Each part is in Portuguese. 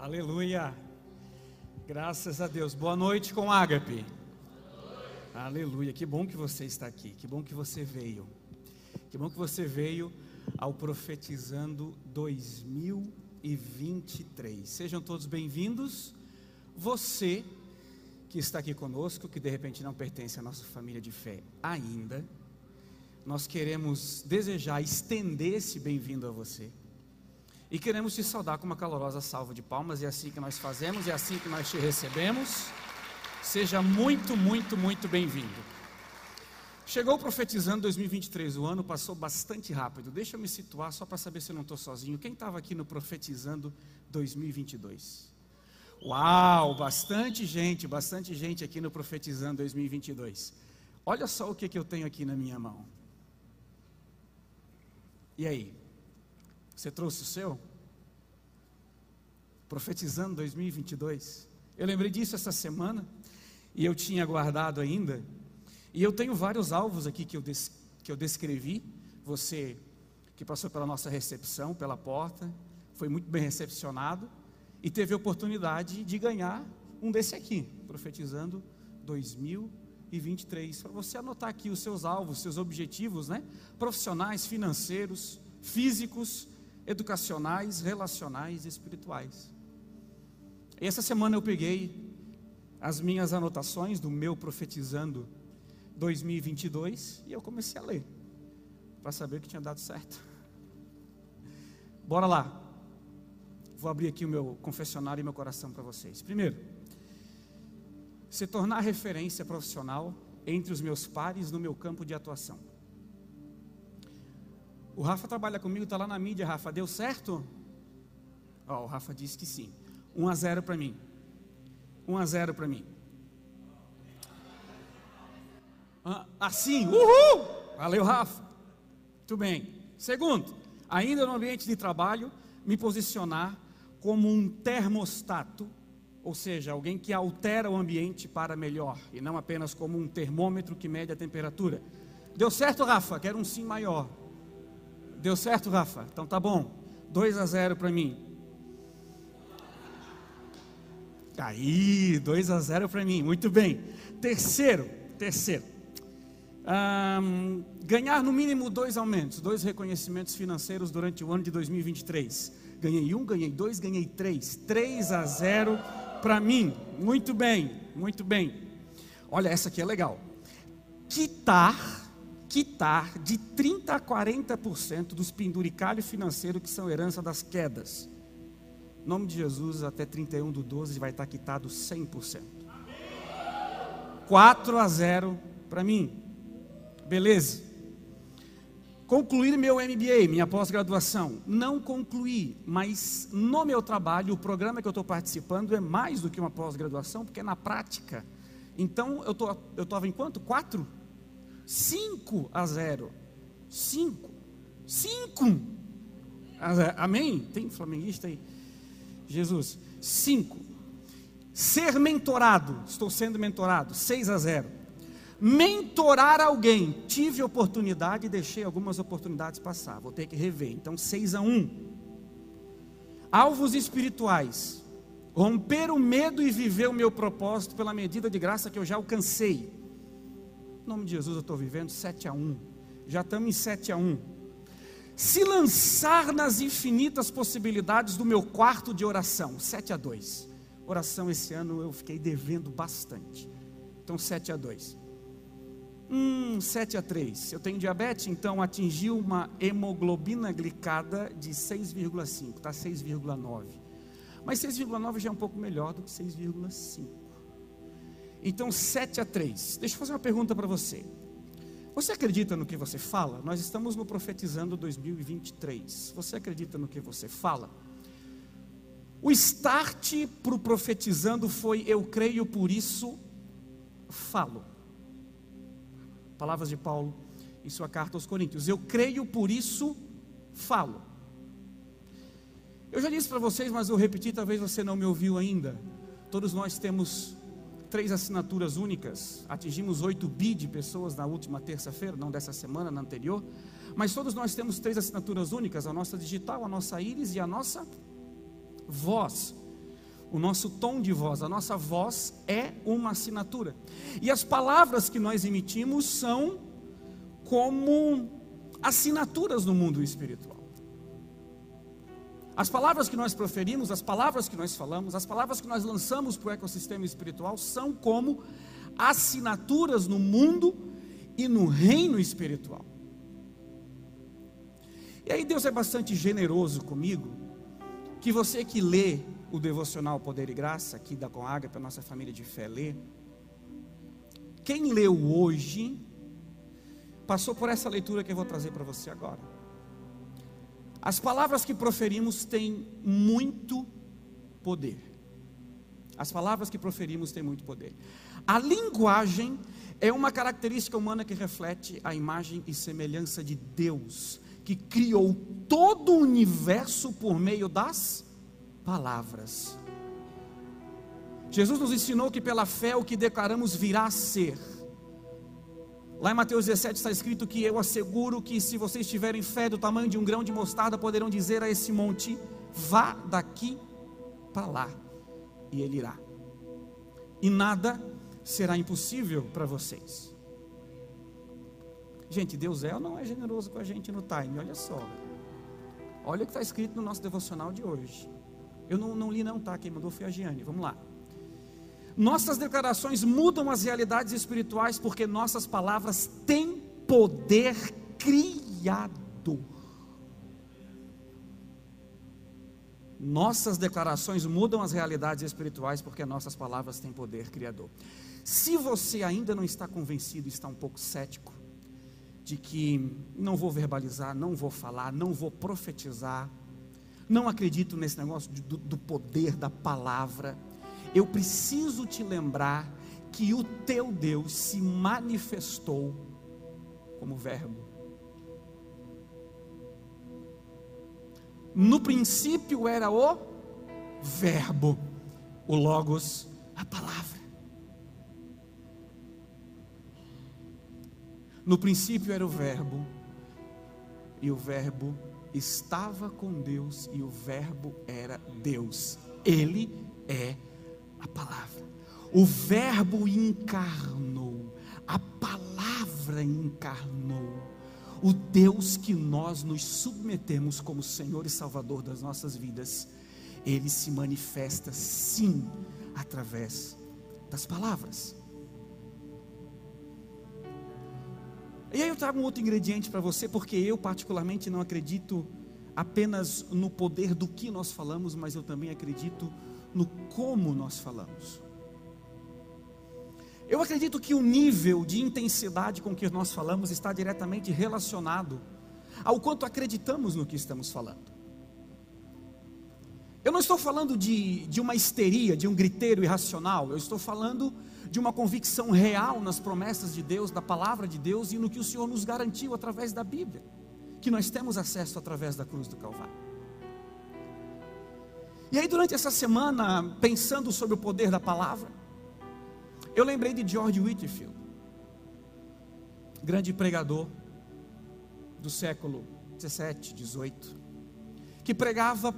Aleluia. Graças a Deus. Boa noite com Ágape. Aleluia. Que bom que você está aqui. Que bom que você veio. Que bom que você veio ao Profetizando 2023. Sejam todos bem-vindos. Você que está aqui conosco, que de repente não pertence à nossa família de fé ainda, nós queremos desejar estender esse bem-vindo a você e queremos te saudar com uma calorosa salva de palmas, e é assim que nós fazemos, é assim que nós te recebemos. Seja muito, muito, muito bem-vindo. Chegou profetizando 2023, o ano passou bastante rápido. Deixa eu me situar só para saber se eu não estou sozinho. Quem estava aqui no profetizando 2022? Uau, bastante gente, bastante gente aqui no profetizando 2022. Olha só o que, que eu tenho aqui na minha mão. E aí? Você trouxe o seu? Profetizando 2022. Eu lembrei disso essa semana e eu tinha guardado ainda. E eu tenho vários alvos aqui que eu, des, que eu descrevi. Você que passou pela nossa recepção, pela porta, foi muito bem recepcionado e teve a oportunidade de ganhar um desse aqui, profetizando 2023. Para você anotar aqui os seus alvos, seus objetivos, né? Profissionais, financeiros, físicos educacionais, relacionais e espirituais. E essa semana eu peguei as minhas anotações do meu profetizando 2022 e eu comecei a ler para saber que tinha dado certo. Bora lá. Vou abrir aqui o meu confessionário e meu coração para vocês. Primeiro, se tornar referência profissional entre os meus pares no meu campo de atuação. O Rafa trabalha comigo, está lá na mídia, Rafa. Deu certo? Ó, o Rafa disse que sim. 1 a 0 para mim. 1 a 0 para mim. Ah, assim, uhul! Valeu, Rafa. Muito bem. Segundo, ainda no ambiente de trabalho, me posicionar como um termostato, ou seja, alguém que altera o ambiente para melhor, e não apenas como um termômetro que mede a temperatura. Deu certo, Rafa? Quero um sim maior. Deu certo, Rafa? Então tá bom. 2 a 0 para mim. Aí, 2 a 0 para mim. Muito bem. Terceiro, terceiro. Um, ganhar no mínimo dois aumentos, dois reconhecimentos financeiros durante o ano de 2023. Ganhei um, ganhei dois, ganhei três. 3 a 0 para mim. Muito bem, muito bem. Olha, essa aqui é legal. Quitar quitar de 30% a 40% dos penduricalhos financeiros que são herança das quedas. Em nome de Jesus, até 31 do 12 vai estar quitado 100%. 4 a 0 para mim. Beleza. Concluir meu MBA, minha pós-graduação. Não concluí, mas no meu trabalho, o programa que eu estou participando é mais do que uma pós-graduação, porque é na prática. Então, eu eu estava em quanto? Quatro? 5 a 0. 5. 5 a 0. Amém? Tem flamenguista aí? Jesus. 5. Ser mentorado. Estou sendo mentorado. 6 a 0. Mentorar alguém. Tive oportunidade e deixei algumas oportunidades passar. Vou ter que rever. Então, 6 a 1. Alvos espirituais. Romper o medo e viver o meu propósito pela medida de graça que eu já alcancei. Nome de Jesus eu estou vivendo 7 a 1. Já estamos em 7 a 1. Se lançar nas infinitas possibilidades do meu quarto de oração, 7 a 2. Oração esse ano eu fiquei devendo bastante. Então 7 a 2. Hum, 7 a 3. Eu tenho diabetes, então atingiu uma hemoglobina glicada de 6,5, está 6,9. Mas 6,9 já é um pouco melhor do que 6,5. Então, 7 a 3. Deixa eu fazer uma pergunta para você. Você acredita no que você fala? Nós estamos no Profetizando 2023. Você acredita no que você fala? O start para o Profetizando foi: Eu creio, por isso falo. Palavras de Paulo em sua carta aos Coríntios: Eu creio, por isso falo. Eu já disse para vocês, mas eu repeti, talvez você não me ouviu ainda. Todos nós temos três assinaturas únicas. Atingimos 8 bi de pessoas na última terça-feira, não dessa semana, na anterior. Mas todos nós temos três assinaturas únicas: a nossa digital, a nossa íris e a nossa voz. O nosso tom de voz, a nossa voz é uma assinatura. E as palavras que nós emitimos são como assinaturas no mundo espiritual. As palavras que nós proferimos, as palavras que nós falamos, as palavras que nós lançamos para o ecossistema espiritual são como assinaturas no mundo e no reino espiritual. E aí Deus é bastante generoso comigo, que você que lê o devocional Poder e Graça, aqui da Coaga, para nossa família de fé lê, quem leu hoje, passou por essa leitura que eu vou trazer para você agora. As palavras que proferimos têm muito poder. As palavras que proferimos têm muito poder. A linguagem é uma característica humana que reflete a imagem e semelhança de Deus, que criou todo o universo por meio das palavras. Jesus nos ensinou que pela fé o que declaramos virá a ser. Lá em Mateus 17 está escrito que eu asseguro que se vocês tiverem fé do tamanho de um grão de mostarda, poderão dizer a esse monte: vá daqui para lá, e ele irá. E nada será impossível para vocês. Gente, Deus é ou não é generoso com a gente no time? Olha só. Olha o que está escrito no nosso devocional de hoje. Eu não, não li, não, tá? Quem mandou foi a Giane. Vamos lá. Nossas declarações mudam as realidades espirituais porque nossas palavras têm poder criador. Nossas declarações mudam as realidades espirituais porque nossas palavras têm poder criador. Se você ainda não está convencido, está um pouco cético de que não vou verbalizar, não vou falar, não vou profetizar, não acredito nesse negócio do, do poder da palavra, eu preciso te lembrar que o teu Deus se manifestou como Verbo. No princípio era o Verbo, o Logos, a palavra. No princípio era o Verbo, e o Verbo estava com Deus, e o Verbo era Deus. Ele é a palavra. O Verbo encarnou, a palavra encarnou. O Deus que nós nos submetemos como Senhor e Salvador das nossas vidas, ele se manifesta sim através das palavras. E aí eu trago um outro ingrediente para você, porque eu particularmente não acredito apenas no poder do que nós falamos, mas eu também acredito no como nós falamos. Eu acredito que o nível de intensidade com que nós falamos está diretamente relacionado ao quanto acreditamos no que estamos falando. Eu não estou falando de, de uma histeria, de um griteiro irracional, eu estou falando de uma convicção real nas promessas de Deus, da palavra de Deus e no que o Senhor nos garantiu através da Bíblia, que nós temos acesso através da cruz do Calvário. E aí, durante essa semana, pensando sobre o poder da palavra, eu lembrei de George Whitefield, grande pregador do século 17, 18, que pregava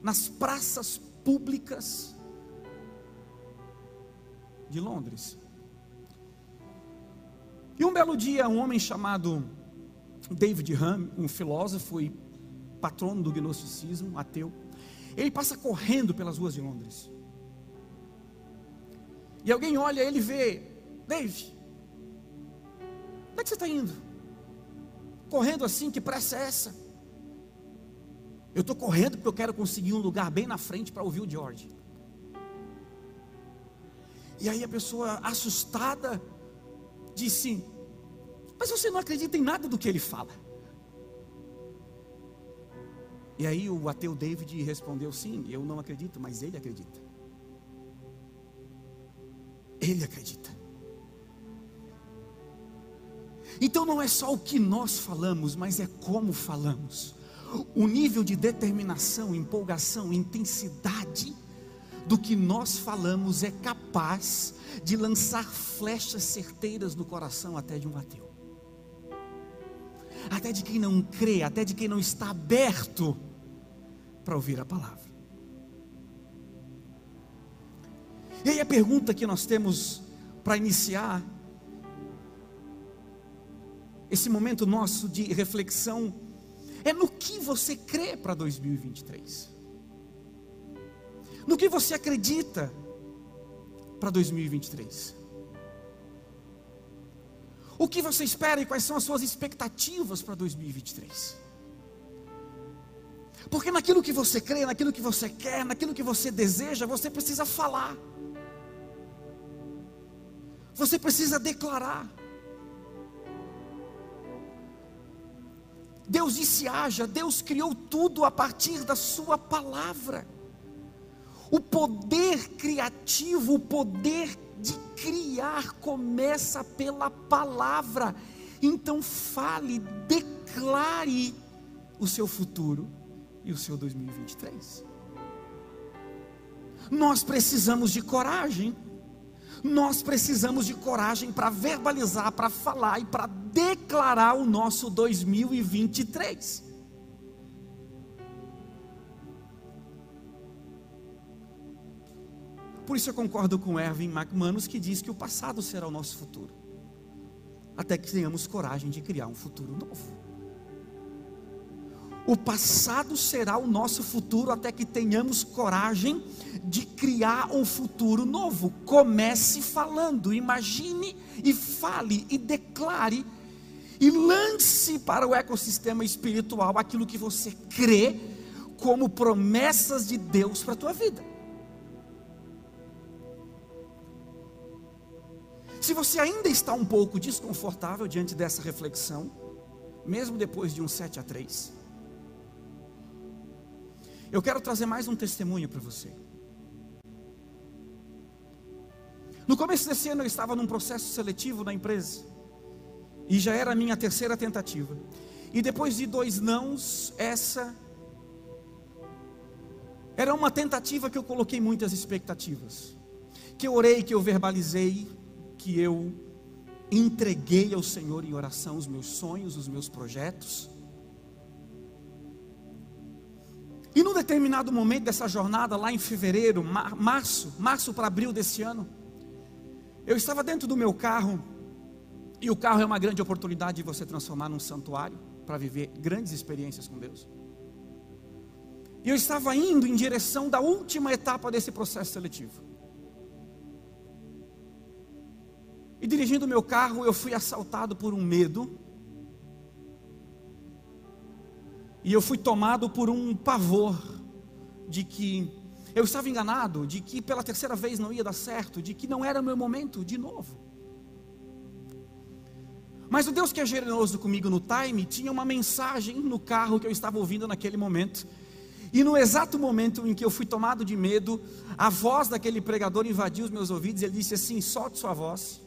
nas praças públicas de Londres. E um belo dia, um homem chamado David Hume, um filósofo e patrono do gnosticismo, ateu, ele passa correndo pelas ruas de Londres. E alguém olha ele vê, Dave, onde é que você está indo? Correndo assim, que pressa é essa? Eu estou correndo porque eu quero conseguir um lugar bem na frente para ouvir o George. E aí a pessoa assustada disse: Mas você não acredita em nada do que ele fala. E aí o ateu David respondeu: Sim, eu não acredito, mas ele acredita. Ele acredita. Então não é só o que nós falamos, mas é como falamos. O nível de determinação, empolgação, intensidade do que nós falamos é capaz de lançar flechas certeiras no coração até de um ateu até de quem não crê, até de quem não está aberto para ouvir a palavra. E aí a pergunta que nós temos para iniciar esse momento nosso de reflexão é no que você crê para 2023. No que você acredita para 2023. O que você espera e quais são as suas expectativas para 2023? Porque naquilo que você crê, naquilo que você quer, naquilo que você deseja, você precisa falar. Você precisa declarar. Deus disse: haja, Deus criou tudo a partir da Sua palavra. O poder criativo, o poder de criar começa pela palavra. Então fale, declare o seu futuro e o seu 2023. Nós precisamos de coragem. Nós precisamos de coragem para verbalizar, para falar e para declarar o nosso 2023. Por isso eu concordo com Erwin McManus que diz que o passado será o nosso futuro, até que tenhamos coragem de criar um futuro novo. O passado será o nosso futuro até que tenhamos coragem de criar um futuro novo. Comece falando, imagine e fale e declare e lance para o ecossistema espiritual aquilo que você crê como promessas de Deus para a tua vida. Se você ainda está um pouco desconfortável diante dessa reflexão, mesmo depois de um 7 a 3, eu quero trazer mais um testemunho para você. No começo desse ano eu estava num processo seletivo na empresa. E já era a minha terceira tentativa. E depois de dois nãos, essa era uma tentativa que eu coloquei muitas expectativas. Que eu orei, que eu verbalizei, que eu entreguei ao Senhor em oração os meus sonhos, os meus projetos. E num determinado momento dessa jornada, lá em fevereiro, março, março para abril desse ano, eu estava dentro do meu carro, e o carro é uma grande oportunidade de você transformar num santuário, para viver grandes experiências com Deus. E eu estava indo em direção da última etapa desse processo seletivo. E dirigindo meu carro, eu fui assaltado por um medo E eu fui tomado por um pavor de que eu estava enganado, de que pela terceira vez não ia dar certo, de que não era meu momento de novo. Mas o Deus que é generoso comigo no time tinha uma mensagem no carro que eu estava ouvindo naquele momento. E no exato momento em que eu fui tomado de medo, a voz daquele pregador invadiu os meus ouvidos e ele disse assim: solte sua voz.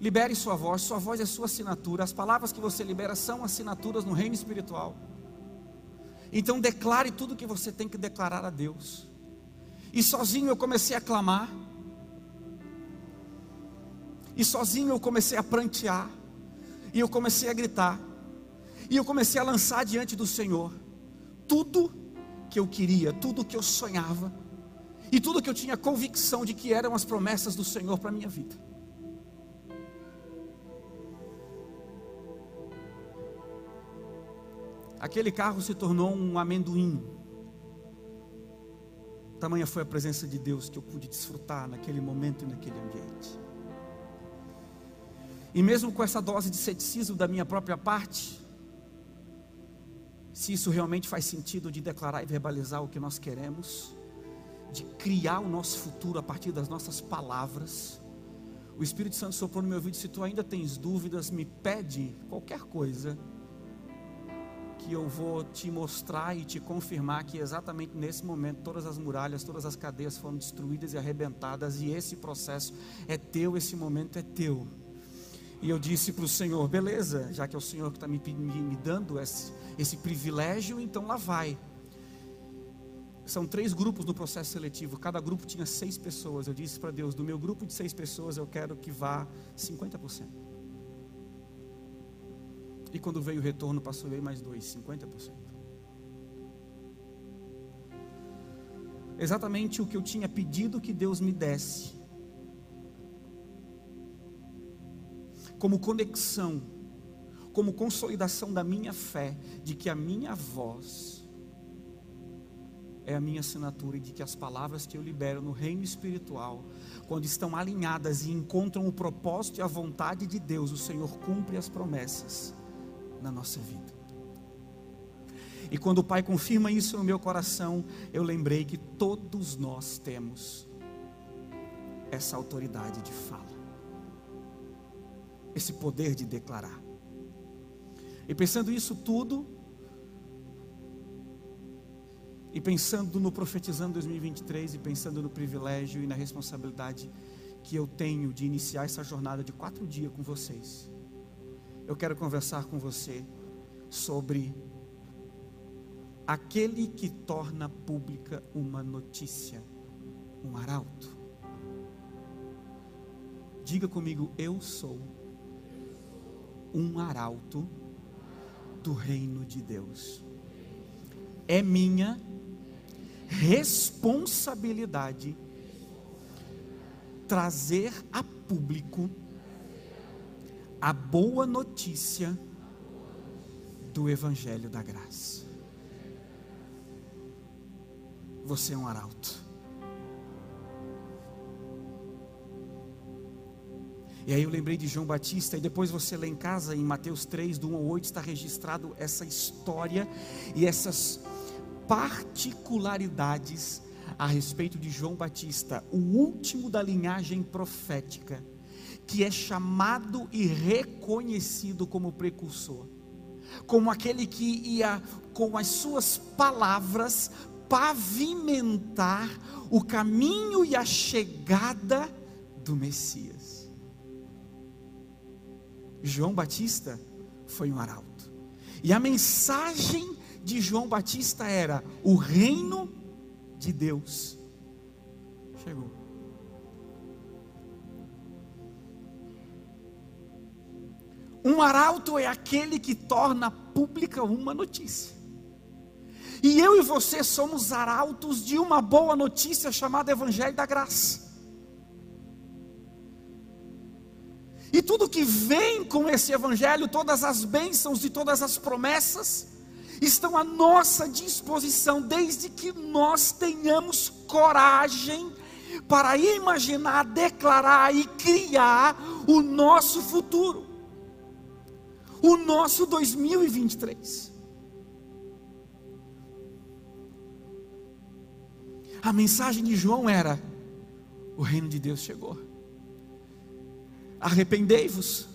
Libere sua voz, sua voz é sua assinatura. As palavras que você libera são assinaturas no reino espiritual. Então declare tudo que você tem que declarar a Deus. E sozinho eu comecei a clamar. E sozinho eu comecei a prantear. E eu comecei a gritar. E eu comecei a lançar diante do Senhor tudo que eu queria, tudo que eu sonhava. E tudo que eu tinha convicção de que eram as promessas do Senhor para minha vida. Aquele carro se tornou um amendoim. Tamanha foi a presença de Deus que eu pude desfrutar naquele momento e naquele ambiente. E mesmo com essa dose de ceticismo da minha própria parte, se isso realmente faz sentido de declarar e verbalizar o que nós queremos, de criar o nosso futuro a partir das nossas palavras, o Espírito Santo soprou no meu ouvido: se tu ainda tens dúvidas, me pede qualquer coisa que eu vou te mostrar e te confirmar que exatamente nesse momento todas as muralhas, todas as cadeias foram destruídas e arrebentadas, e esse processo é teu, esse momento é teu. E eu disse para o Senhor: beleza, já que é o Senhor que está me, me, me, dando esse, esse privilégio, então lá vai. São três grupos no processo seletivo, cada grupo tinha seis pessoas. Eu disse para Deus: do meu grupo de seis pessoas, eu quero que vá 50%. E quando veio o retorno, passou aí mais dois, 50%. exatamente o que eu tinha pedido que Deus me desse, como conexão, como consolidação da minha fé, de que a minha voz é a minha assinatura e de que as palavras que eu libero no reino espiritual, quando estão alinhadas e encontram o propósito e a vontade de Deus, o Senhor cumpre as promessas na nossa vida. E quando o Pai confirma isso no meu coração, eu lembrei que todos nós temos essa autoridade de fala, esse poder de declarar. E pensando isso tudo, e pensando no Profetizando 2023, e pensando no privilégio e na responsabilidade que eu tenho de iniciar essa jornada de quatro dias com vocês, eu quero conversar com você sobre aquele que torna pública uma notícia, um arauto. Diga comigo, eu sou um arauto do reino de Deus. É minha responsabilidade trazer a público a boa notícia do Evangelho da Graça. Você é um arauto. E aí eu lembrei de João Batista, e depois você lê em casa, em Mateus 3, do 1 ao 8, está registrado essa história e essas particularidades a respeito de João Batista, o último da linhagem profética que é chamado e reconhecido como precursor, como aquele que ia com as suas palavras pavimentar o caminho e a chegada do Messias. João Batista foi um arauto. E a mensagem de João Batista era: o reino de Deus chegou. Um arauto é aquele que torna pública uma notícia. E eu e você somos arautos de uma boa notícia chamada Evangelho da Graça. E tudo que vem com esse Evangelho, todas as bênçãos e todas as promessas, estão à nossa disposição, desde que nós tenhamos coragem para imaginar, declarar e criar o nosso futuro o nosso 2023. A mensagem de João era: o reino de Deus chegou. Arrependei-vos,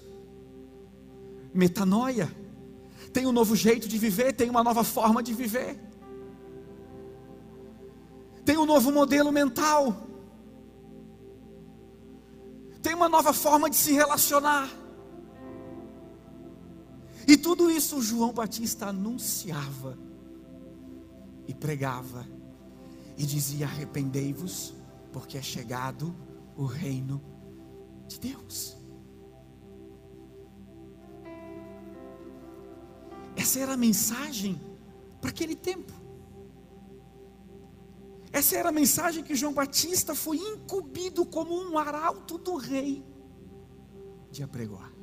metanoia, tem um novo jeito de viver, tem uma nova forma de viver, tem um novo modelo mental, tem uma nova forma de se relacionar. E tudo isso João Batista anunciava e pregava e dizia: arrependei-vos, porque é chegado o reino de Deus. Essa era a mensagem para aquele tempo. Essa era a mensagem que João Batista foi incumbido como um arauto do rei de apregoar.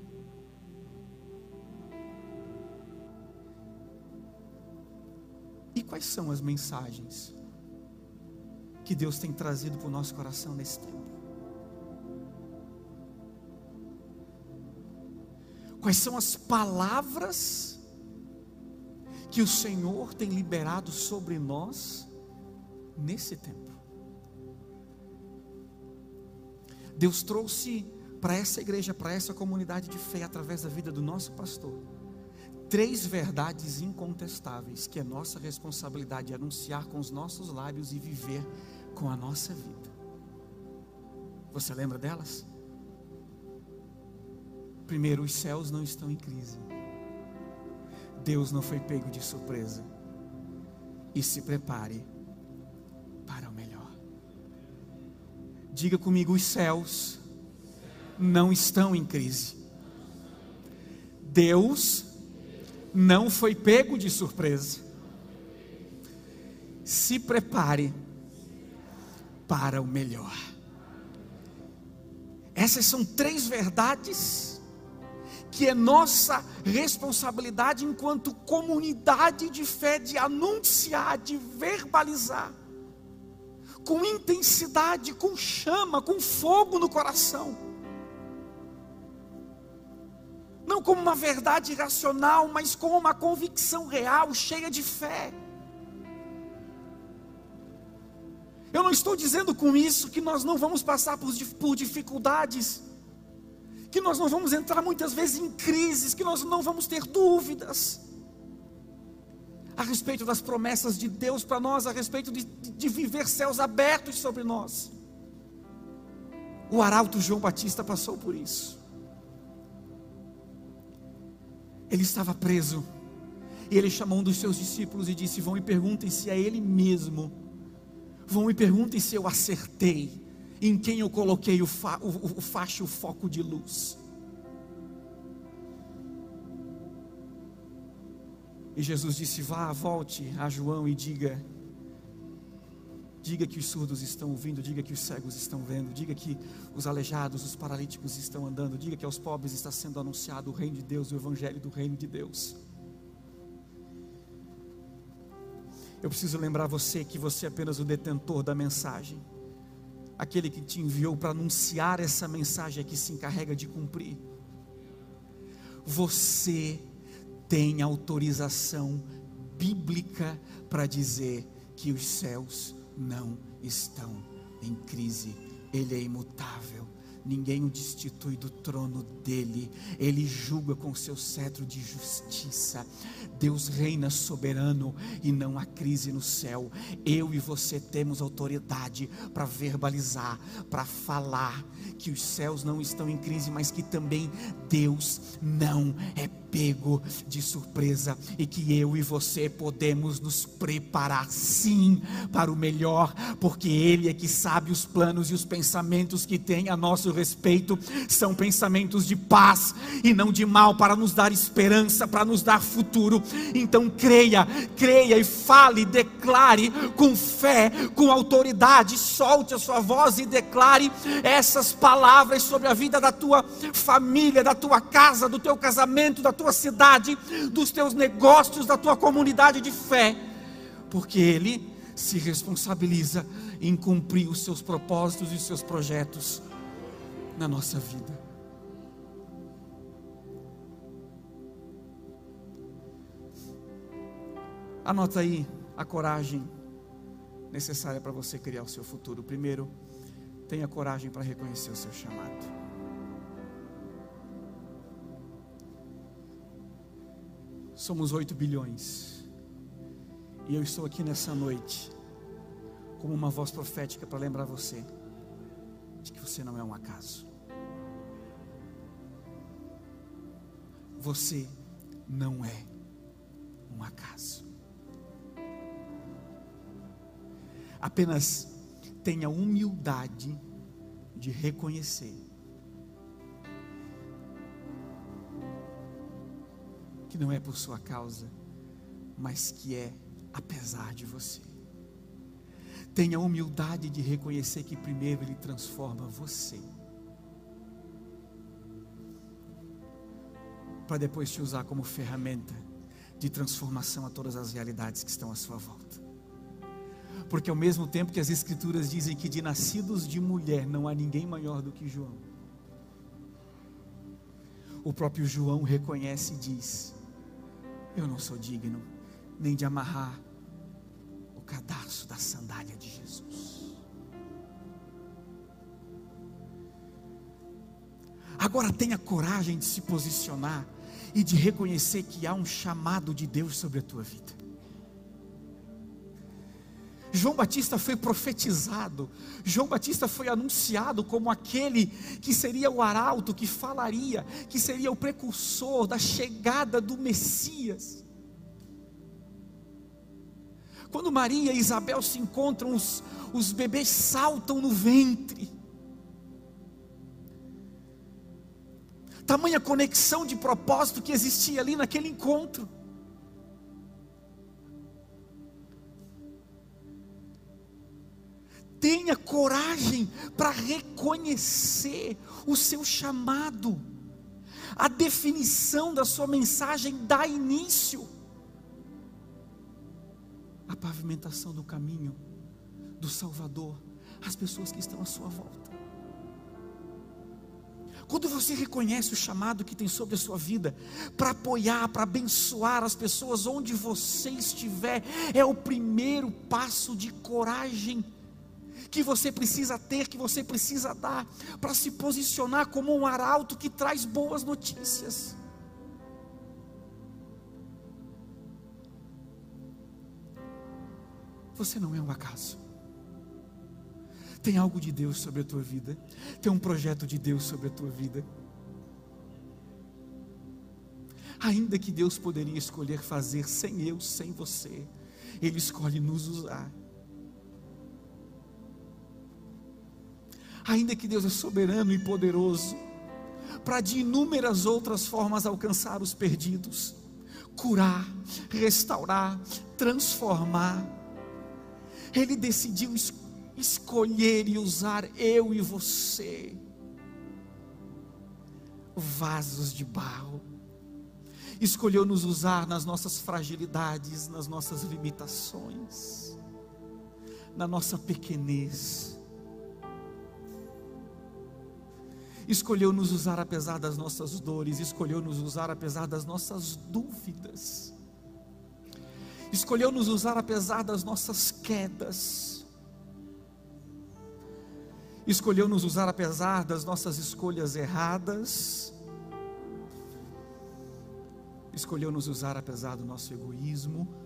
E quais são as mensagens que Deus tem trazido para o nosso coração nesse tempo? Quais são as palavras que o Senhor tem liberado sobre nós nesse tempo? Deus trouxe para essa igreja, para essa comunidade de fé, através da vida do nosso pastor, três verdades incontestáveis que é nossa responsabilidade anunciar com os nossos lábios e viver com a nossa vida. Você lembra delas? Primeiro, os céus não estão em crise. Deus não foi pego de surpresa. E se prepare para o melhor. Diga comigo: os céus não estão em crise. Deus não foi pego de surpresa. Se prepare para o melhor. Essas são três verdades que é nossa responsabilidade enquanto comunidade de fé de anunciar, de verbalizar, com intensidade, com chama, com fogo no coração. Não como uma verdade racional, mas como uma convicção real, cheia de fé. Eu não estou dizendo com isso que nós não vamos passar por, por dificuldades, que nós não vamos entrar muitas vezes em crises, que nós não vamos ter dúvidas a respeito das promessas de Deus para nós, a respeito de, de viver céus abertos sobre nós. O arauto João Batista passou por isso. Ele estava preso, e ele chamou um dos seus discípulos e disse: Vão e perguntem se é ele mesmo. Vão e perguntem se eu acertei. Em quem eu coloquei o, fa, o, o facho, o foco de luz. E Jesus disse: Vá, volte a João e diga: Diga que os surdos estão ouvindo, diga que os cegos estão vendo, diga que os aleijados, os paralíticos estão andando, diga que aos pobres está sendo anunciado o reino de Deus, o evangelho do reino de Deus. Eu preciso lembrar você que você é apenas o detentor da mensagem. Aquele que te enviou para anunciar essa mensagem é que se encarrega de cumprir. Você tem autorização bíblica para dizer que os céus não estão em crise, Ele é imutável ninguém o destitui do trono dele, ele julga com seu cetro de justiça. Deus reina soberano e não há crise no céu. Eu e você temos autoridade para verbalizar, para falar que os céus não estão em crise, mas que também Deus não é pego de surpresa e que eu e você podemos nos preparar sim para o melhor, porque Ele é que sabe os planos e os pensamentos que tem a nosso respeito, são pensamentos de paz e não de mal, para nos dar esperança, para nos dar futuro. Então creia, creia e fale, declare com fé, com autoridade, solte a sua voz e declare essas palavras sobre a vida da tua família, da tua casa, do teu casamento, da tua tua cidade, dos teus negócios, da tua comunidade de fé, porque Ele se responsabiliza em cumprir os seus propósitos e os seus projetos na nossa vida. Anota aí a coragem necessária para você criar o seu futuro. Primeiro, tenha coragem para reconhecer o seu chamado. Somos 8 bilhões. E eu estou aqui nessa noite como uma voz profética para lembrar você de que você não é um acaso. Você não é um acaso. Apenas tenha humildade de reconhecer não é por sua causa, mas que é apesar de você. Tenha a humildade de reconhecer que primeiro Ele transforma você, para depois te usar como ferramenta de transformação a todas as realidades que estão à sua volta. Porque ao mesmo tempo que as Escrituras dizem que de nascidos de mulher não há ninguém maior do que João, o próprio João reconhece e diz: eu não sou digno nem de amarrar o cadarço da sandália de Jesus. Agora tenha coragem de se posicionar e de reconhecer que há um chamado de Deus sobre a tua vida. João Batista foi profetizado, João Batista foi anunciado como aquele que seria o arauto, que falaria, que seria o precursor da chegada do Messias. Quando Maria e Isabel se encontram, os, os bebês saltam no ventre. Tamanha conexão de propósito que existia ali naquele encontro. Tenha coragem para reconhecer o seu chamado. A definição da sua mensagem dá início à pavimentação do caminho do Salvador às pessoas que estão à sua volta. Quando você reconhece o chamado que tem sobre a sua vida, para apoiar, para abençoar as pessoas onde você estiver, é o primeiro passo de coragem que você precisa ter, que você precisa dar, para se posicionar como um arauto que traz boas notícias. Você não é um acaso. Tem algo de Deus sobre a tua vida. Tem um projeto de Deus sobre a tua vida. Ainda que Deus poderia escolher fazer sem eu, sem você, Ele escolhe nos usar. Ainda que Deus é soberano e poderoso, para de inúmeras outras formas alcançar os perdidos, curar, restaurar, transformar. Ele decidiu escolher escolher e usar eu e você, vasos de barro. Escolheu nos usar nas nossas fragilidades, nas nossas limitações, na nossa pequenez. Escolheu nos usar apesar das nossas dores, escolheu nos usar apesar das nossas dúvidas, escolheu nos usar apesar das nossas quedas escolheu nos usar apesar das nossas escolhas erradas, escolheu nos usar apesar do nosso egoísmo.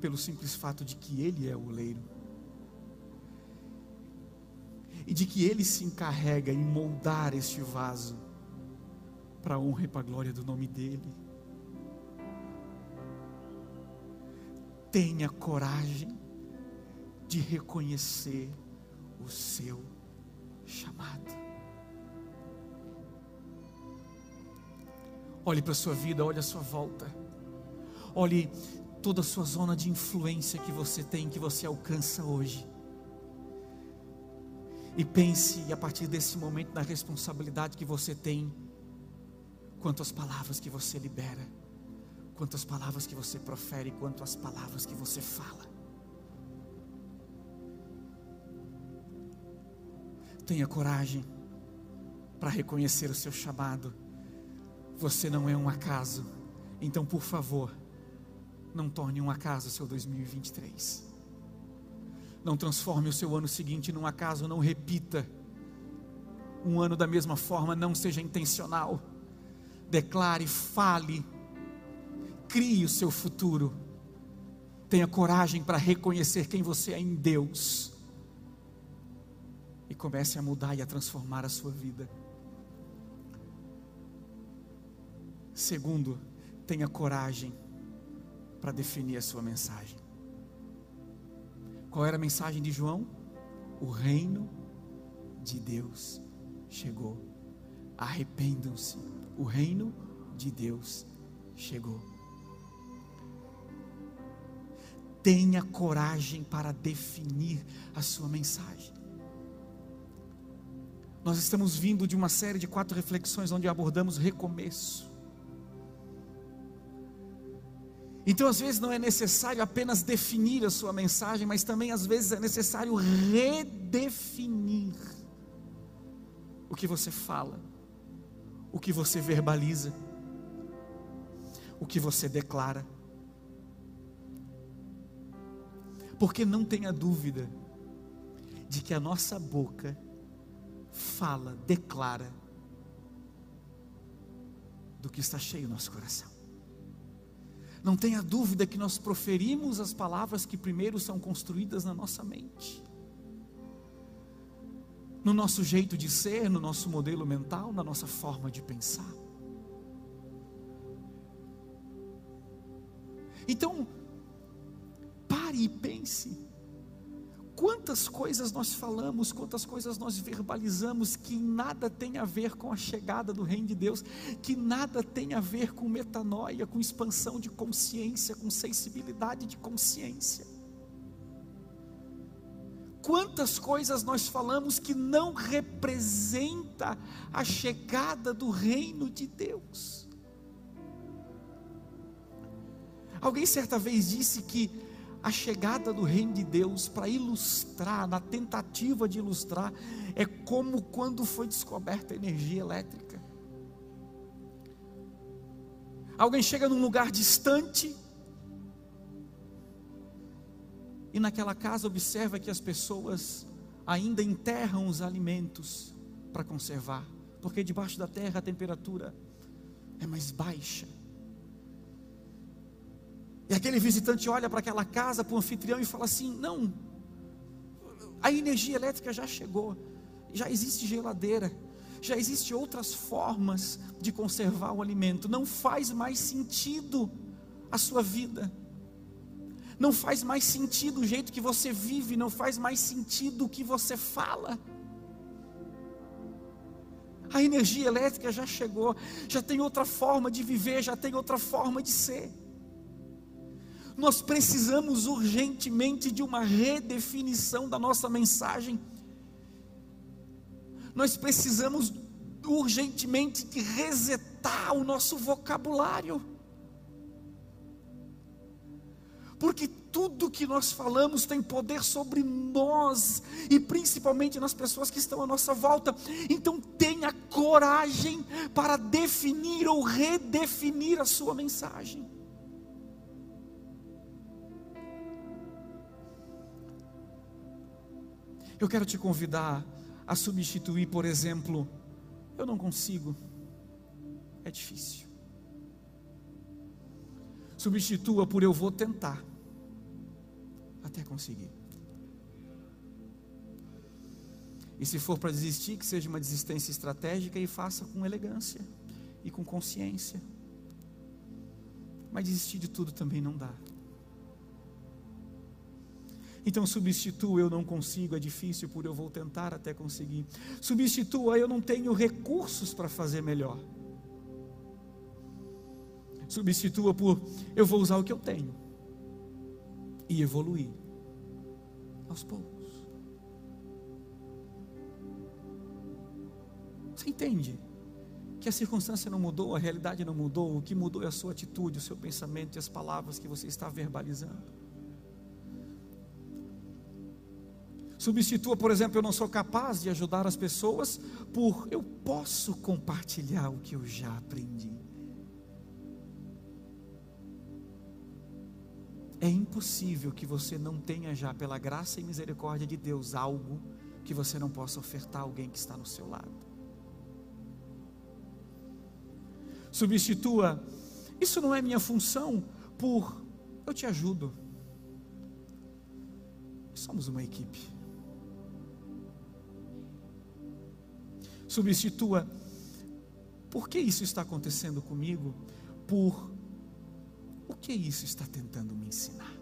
Pelo simples fato de que Ele é o oleiro, e de que Ele se encarrega em moldar este vaso para a honra e para a glória do nome dEle. tenha coragem de reconhecer o seu chamado. Olhe para a sua vida, olhe a sua volta. Olhe toda a sua zona de influência que você tem, que você alcança hoje. E pense a partir desse momento na responsabilidade que você tem quanto às palavras que você libera quanto às palavras que você profere, quanto às palavras que você fala. Tenha coragem para reconhecer o seu chamado. Você não é um acaso. Então, por favor, não torne um acaso o seu 2023. Não transforme o seu ano seguinte num acaso, não repita um ano da mesma forma, não seja intencional. Declare, fale, Crie o seu futuro. Tenha coragem para reconhecer quem você é em Deus. E comece a mudar e a transformar a sua vida. Segundo, tenha coragem para definir a sua mensagem. Qual era a mensagem de João? O reino de Deus chegou. Arrependam-se. O reino de Deus chegou. tenha coragem para definir a sua mensagem. Nós estamos vindo de uma série de quatro reflexões onde abordamos recomeço. Então, às vezes, não é necessário apenas definir a sua mensagem, mas também, às vezes, é necessário redefinir o que você fala, o que você verbaliza, o que você declara. Porque não tenha dúvida de que a nossa boca fala, declara do que está cheio no nosso coração. Não tenha dúvida que nós proferimos as palavras que primeiro são construídas na nossa mente, no nosso jeito de ser, no nosso modelo mental, na nossa forma de pensar. Então, Pare e pense. Quantas coisas nós falamos, quantas coisas nós verbalizamos que nada tem a ver com a chegada do Reino de Deus, que nada tem a ver com metanoia, com expansão de consciência, com sensibilidade de consciência. Quantas coisas nós falamos que não representa a chegada do reino de Deus. Alguém certa vez disse que a chegada do reino de Deus para ilustrar, na tentativa de ilustrar, é como quando foi descoberta a energia elétrica. Alguém chega num lugar distante e naquela casa observa que as pessoas ainda enterram os alimentos para conservar, porque debaixo da terra a temperatura é mais baixa. E aquele visitante olha para aquela casa, para o anfitrião e fala assim: Não, a energia elétrica já chegou, já existe geladeira, já existem outras formas de conservar o alimento, não faz mais sentido a sua vida, não faz mais sentido o jeito que você vive, não faz mais sentido o que você fala. A energia elétrica já chegou, já tem outra forma de viver, já tem outra forma de ser nós precisamos urgentemente de uma redefinição da nossa mensagem. Nós precisamos urgentemente de resetar o nosso vocabulário. Porque tudo que nós falamos tem poder sobre nós e principalmente nas pessoas que estão à nossa volta. Então tenha coragem para definir ou redefinir a sua mensagem. Eu quero te convidar a substituir, por exemplo, eu não consigo, é difícil. Substitua por eu vou tentar, até conseguir. E se for para desistir, que seja uma desistência estratégica e faça com elegância e com consciência. Mas desistir de tudo também não dá. Então substitua, eu não consigo, é difícil, por eu vou tentar até conseguir. Substitua, eu não tenho recursos para fazer melhor. Substitua por eu vou usar o que eu tenho e evoluir aos poucos. Você entende? Que a circunstância não mudou, a realidade não mudou, o que mudou é a sua atitude, o seu pensamento e as palavras que você está verbalizando. Substitua, por exemplo, eu não sou capaz de ajudar as pessoas por eu posso compartilhar o que eu já aprendi. É impossível que você não tenha já, pela graça e misericórdia de Deus, algo que você não possa ofertar a alguém que está no seu lado. Substitua, isso não é minha função, por eu te ajudo. Somos uma equipe. Substitua. Por que isso está acontecendo comigo? Por o que isso está tentando me ensinar?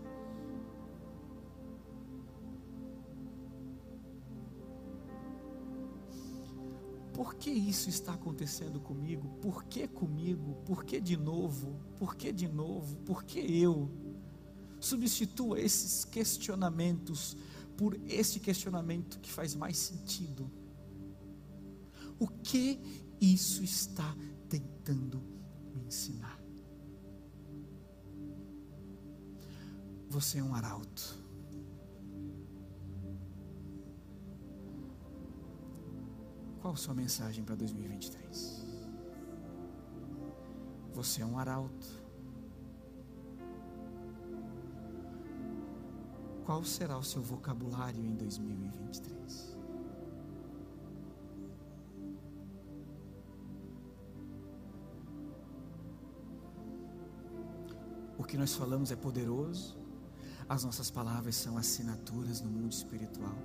Por que isso está acontecendo comigo? Por que comigo? Por que de novo? Por que de novo? Por que eu? Substitua esses questionamentos por esse questionamento que faz mais sentido o que isso está tentando me ensinar? Você é um arauto. Qual a sua mensagem para 2023? Você é um arauto. Qual será o seu vocabulário em 2023? que nós falamos é poderoso, as nossas palavras são assinaturas no mundo espiritual.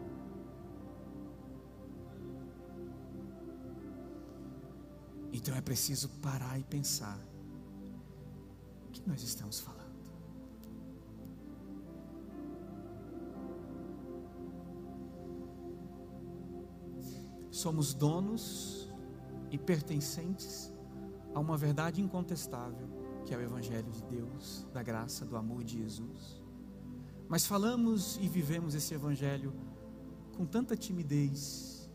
Então é preciso parar e pensar: o que nós estamos falando? Somos donos e pertencentes a uma verdade incontestável que é o Evangelho de Deus, da graça, do amor de Jesus. Mas falamos e vivemos esse Evangelho com tanta timidez,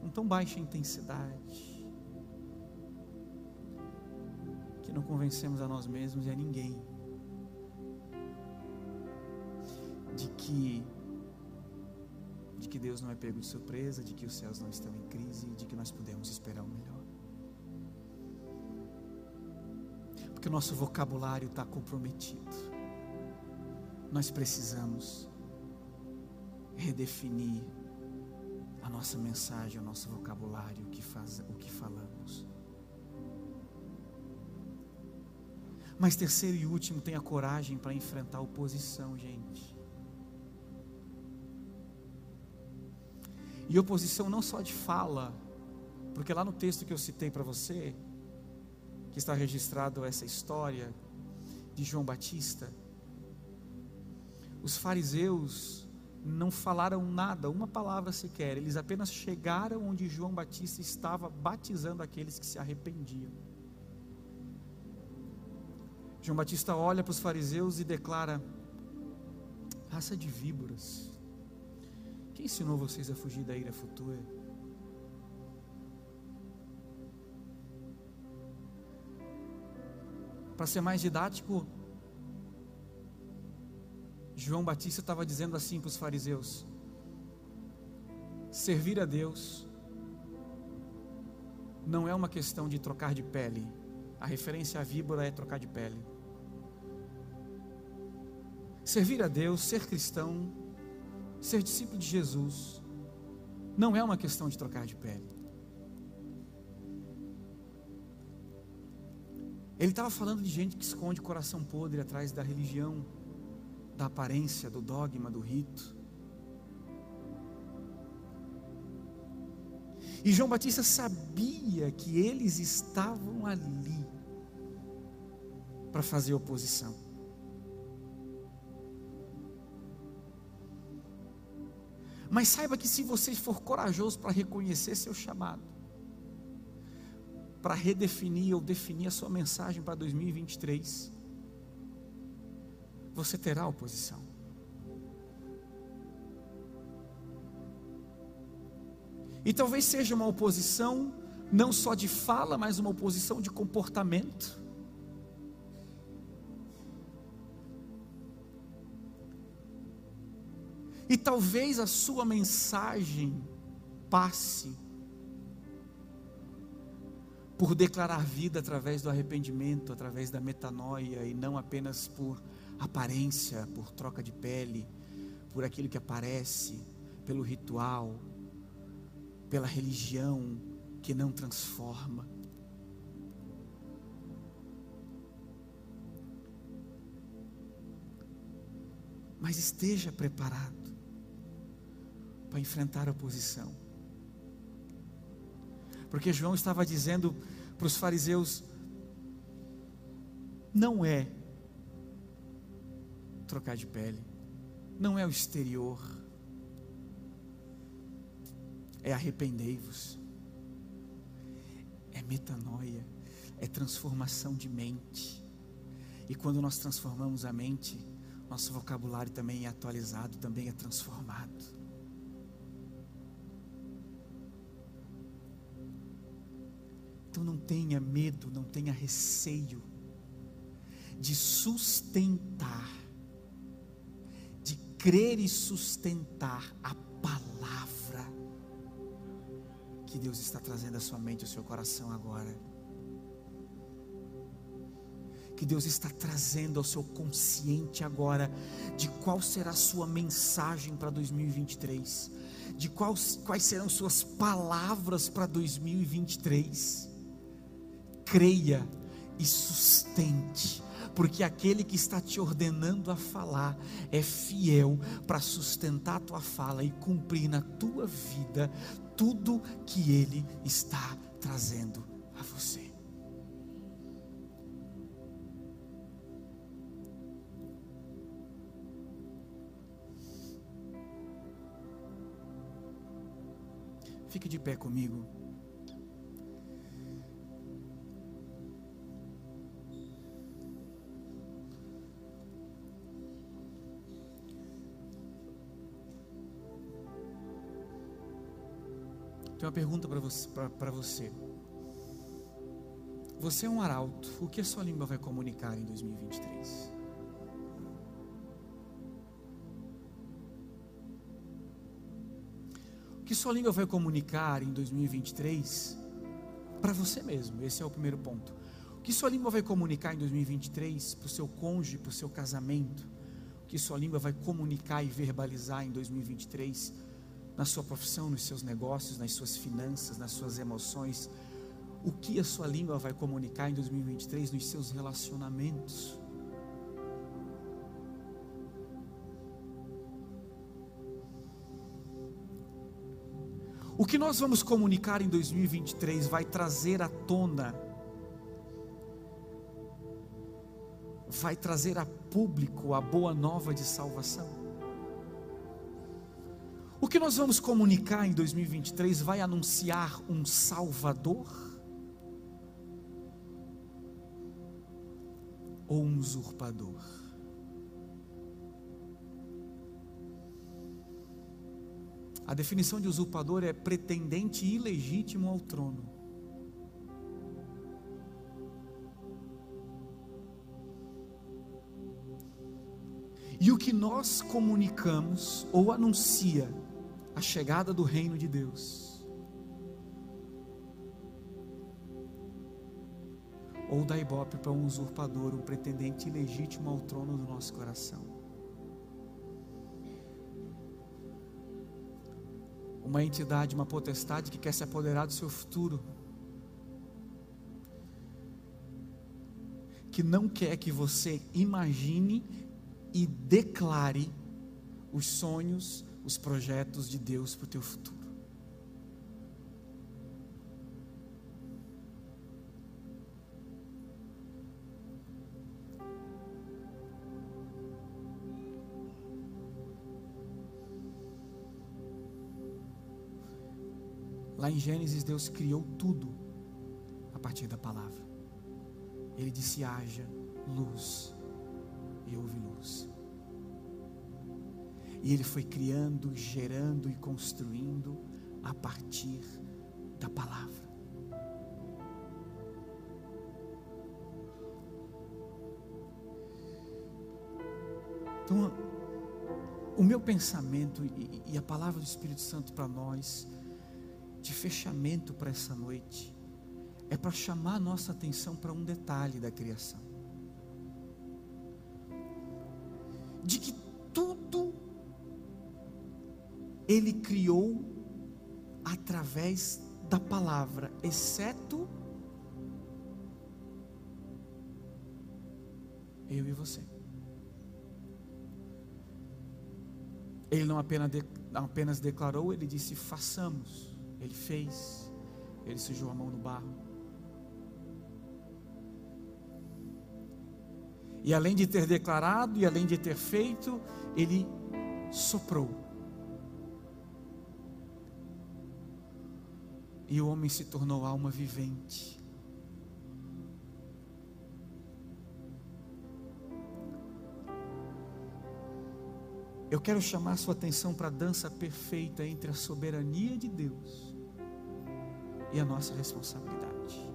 com tão baixa intensidade, que não convencemos a nós mesmos e a ninguém de que de que Deus não é pego de surpresa, de que os céus não estão em crise, de que nós podemos esperar o melhor. Porque o nosso vocabulário está comprometido. Nós precisamos redefinir a nossa mensagem, o nosso vocabulário, o que, faz, o que falamos. Mas terceiro e último, tenha coragem para enfrentar a oposição, gente. E oposição não só de fala, porque lá no texto que eu citei para você, que está registrado essa história de João Batista, os fariseus não falaram nada, uma palavra sequer, eles apenas chegaram onde João Batista estava batizando aqueles que se arrependiam. João Batista olha para os fariseus e declara: raça de víboras, quem ensinou vocês a fugir da ira futura? Para ser mais didático, João Batista estava dizendo assim para os fariseus: servir a Deus não é uma questão de trocar de pele. A referência à víbora é trocar de pele. Servir a Deus, ser cristão, ser discípulo de Jesus, não é uma questão de trocar de pele. Ele estava falando de gente que esconde coração podre atrás da religião, da aparência, do dogma, do rito. E João Batista sabia que eles estavam ali para fazer oposição. Mas saiba que se você for corajoso para reconhecer seu chamado, para redefinir ou definir a sua mensagem para 2023, você terá oposição. E talvez seja uma oposição não só de fala, mas uma oposição de comportamento. E talvez a sua mensagem passe por declarar vida através do arrependimento, através da metanoia e não apenas por aparência, por troca de pele, por aquilo que aparece, pelo ritual, pela religião que não transforma. Mas esteja preparado para enfrentar a oposição. Porque João estava dizendo para os fariseus: não é trocar de pele, não é o exterior, é arrependei-vos, é metanoia, é transformação de mente. E quando nós transformamos a mente, nosso vocabulário também é atualizado, também é transformado. Então não tenha medo, não tenha receio de sustentar, de crer e sustentar a palavra que Deus está trazendo à sua mente, ao seu coração agora. Que Deus está trazendo ao seu consciente agora de qual será a sua mensagem para 2023, de quais, quais serão suas palavras para 2023 creia e sustente, porque aquele que está te ordenando a falar é fiel para sustentar a tua fala e cumprir na tua vida tudo que ele está trazendo a você. Fique de pé comigo. Uma pergunta para você, você. Você é um arauto. O que a sua língua vai comunicar em 2023? O que sua língua vai comunicar em 2023 para você mesmo? Esse é o primeiro ponto. O que sua língua vai comunicar em 2023 para o seu cônjuge, para o seu casamento? O que sua língua vai comunicar e verbalizar em 2023 na sua profissão, nos seus negócios, nas suas finanças, nas suas emoções? O que a sua língua vai comunicar em 2023 nos seus relacionamentos? O que nós vamos comunicar em 2023 vai trazer à tona, vai trazer a público a boa nova de salvação. O que nós vamos comunicar em 2023 vai anunciar um Salvador ou um usurpador? A definição de usurpador é pretendente ilegítimo ao trono. E o que nós comunicamos ou anuncia a chegada do reino de Deus, ou dá ibope para um usurpador, um pretendente ilegítimo ao trono do nosso coração. uma entidade, uma potestade que quer se apoderar do seu futuro, que não quer que você imagine e declare os sonhos, os projetos de Deus para o teu futuro. Lá em Gênesis, Deus criou tudo a partir da palavra. Ele disse: haja luz, e houve luz. E ele foi criando, gerando e construindo a partir da palavra. Então, o meu pensamento e, a palavra do Espírito Santo para nós de fechamento para essa noite é para chamar a nossa atenção para um detalhe da criação. De que Ele criou através da palavra, exceto eu e você. Ele não apenas, declarou, ele disse: façamos. Ele fez, ele sujou a mão no barro. E além de ter declarado e além de ter feito, ele soprou. E o homem se tornou alma vivente. Eu quero chamar sua atenção para a dança perfeita entre a soberania de Deus e a nossa responsabilidade.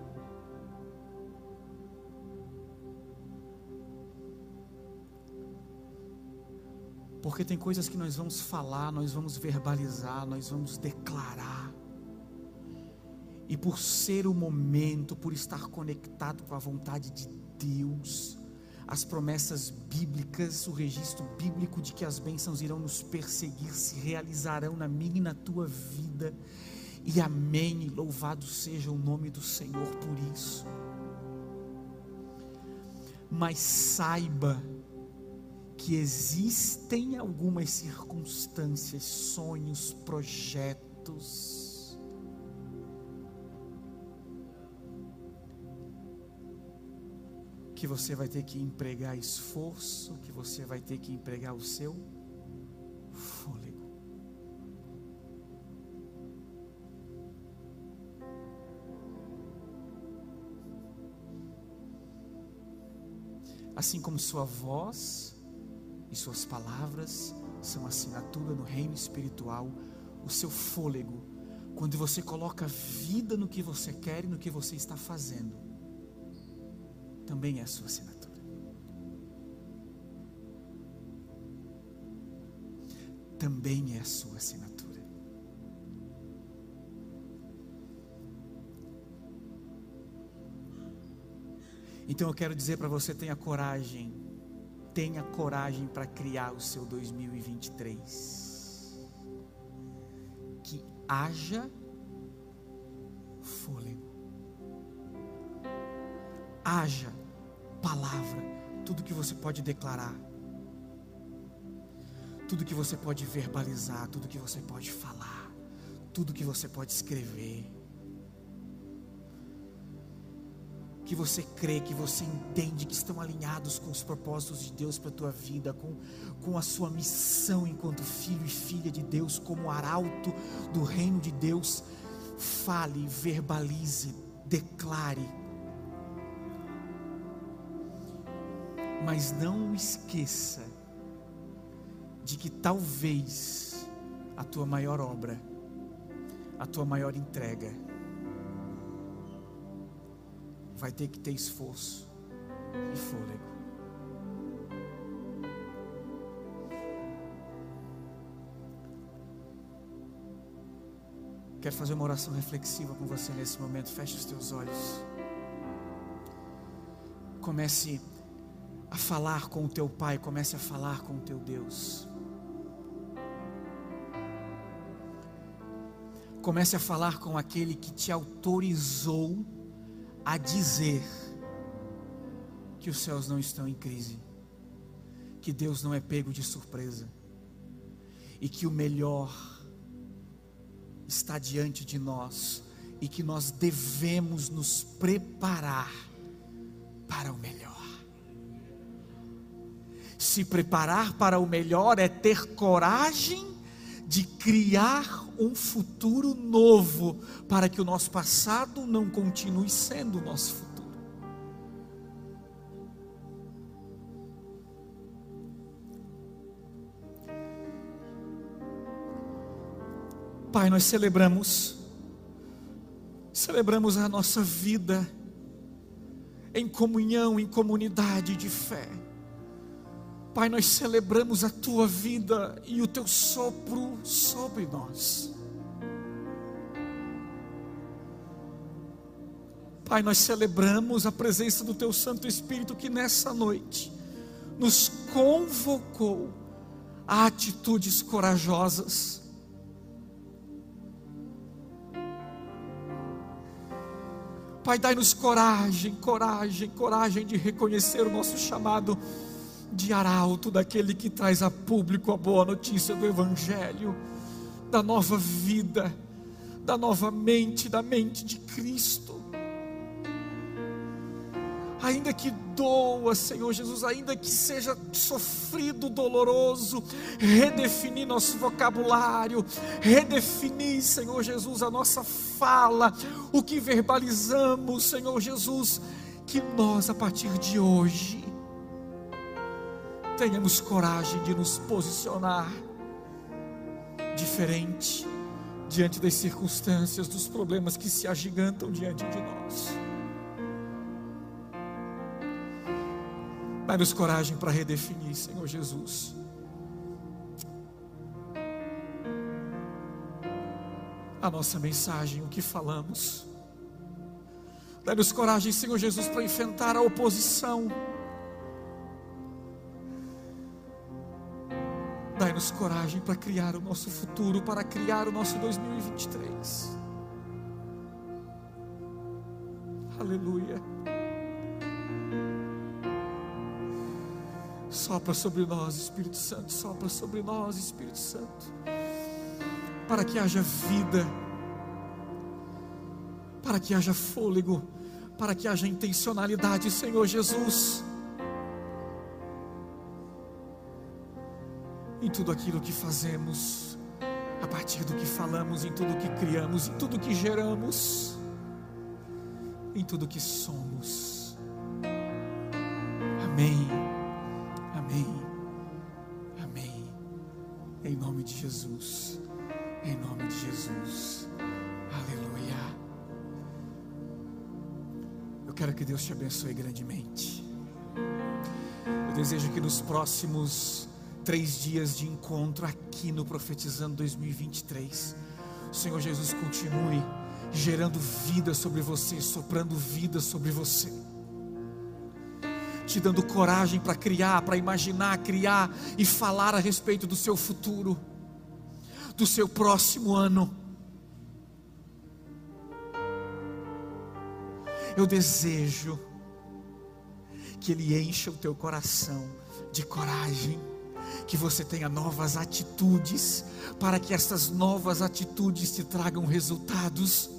Porque tem coisas que nós vamos falar, nós vamos verbalizar, nós vamos declarar. E por ser o momento, por estar conectado com a vontade de Deus, as promessas bíblicas, o registro bíblico de que as bênçãos irão nos perseguir se realizarão na minha e na tua vida. E amém, e louvado seja o nome do Senhor por isso. Mas saiba que existem algumas circunstâncias, sonhos, projetos, que você vai ter que empregar esforço, que você vai ter que empregar o seu fôlego. Assim como sua voz e suas palavras são assinatura no reino espiritual, o seu fôlego, quando você coloca vida no que você quer e no que você está fazendo também é a sua assinatura. Também é a sua assinatura. Então eu quero dizer para você: tenha coragem, tenha coragem para criar o seu 2023. Que haja fôlego, haja palavra, tudo que você pode declarar, tudo que você pode verbalizar, tudo que você pode falar, tudo que você pode escrever que você crê, que você entende, que estão alinhados com os propósitos de Deus para a tua vida, com, com a sua missão enquanto filho e filha de Deus, como arauto do reino de Deus. Fale, verbalize, declare. Mas não esqueça de que talvez a tua maior obra, a tua maior entrega, vai ter que ter esforço e fôlego. Quero fazer uma oração reflexiva com você nesse momento. Feche os teus olhos. Comece a falar com o teu Pai, comece a falar com o teu Deus. Comece a falar com aquele que te autorizou a dizer que os céus não estão em crise, que Deus não é pego de surpresa e que o melhor está diante de nós e que nós devemos nos preparar para o melhor. Se preparar para o melhor é ter coragem de criar um futuro novo, para que o nosso passado não continue sendo o nosso futuro. Pai, nós celebramos, celebramos a nossa vida em comunhão, em comunidade de fé. Pai, nós celebramos a tua vida e o teu sopro sobre nós. Pai, nós celebramos a presença do teu Santo Espírito que nessa noite nos convocou a atitudes corajosas. Pai, dai-nos coragem, coragem, coragem de reconhecer o nosso chamado de arauto daquele que traz a público a boa notícia do Evangelho, da nova vida, da nova mente, da mente de Cristo. Ainda que doa, Senhor Jesus, ainda que seja sofrido, doloroso, redefinir nosso vocabulário, redefinir, Senhor Jesus, a nossa fala, o que verbalizamos, Senhor Jesus, que nós, a partir de hoje, tenhamos coragem de nos posicionar diferente diante das circunstâncias, dos problemas que se agigantam diante de nós. Dá-nos coragem para redefinir, Senhor Jesus. A nossa mensagem, o que falamos. Dá-nos coragem, Senhor Jesus, para enfrentar a oposição Dai-nos coragem para criar o nosso futuro, para criar o nosso 2023. Aleluia. Sopra sobre nós, Espírito Santo, sopra sobre nós, Espírito Santo, para que haja vida, para que haja fôlego, para que haja intencionalidade, Senhor Jesus. Em tudo aquilo que fazemos, a partir do que falamos, em tudo que criamos, em tudo que geramos, em tudo que somos. Amém. Amém. Amém. Em nome de Jesus. Em nome de Jesus. Aleluia. Eu quero que Deus te abençoe grandemente. Eu desejo que nos próximos três dias de encontro aqui no Profetizando 2023, o Senhor Jesus continue gerando vida sobre você, soprando vida sobre você, te dando coragem para criar, para imaginar, criar e falar a respeito do seu futuro, do seu próximo ano. Eu desejo que Ele encha o teu coração de coragem, que você tenha novas atitudes, para que essas novas atitudes te tragam resultados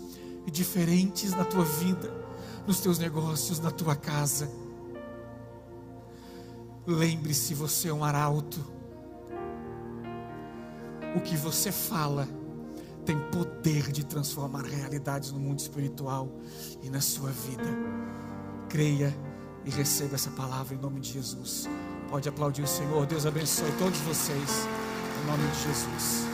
diferentes na tua vida, nos teus negócios, na tua casa. Lembre-se, você é um arauto. O que você fala tem poder de transformar realidades no mundo espiritual e na sua vida. Creia e receba essa palavra em nome de Jesus. Pode aplaudir o Senhor. Deus abençoe todos vocês. Em nome de Jesus.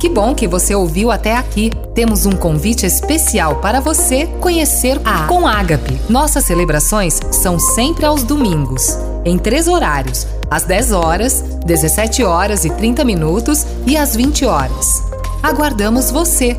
Que bom que você ouviu até aqui. Temos um convite especial para você conhecer a Com Ágape. Nossas celebrações são sempre aos domingos, em três horários: às 10 horas, 17 horas e 30 minutos e às 20 horas. Aguardamos você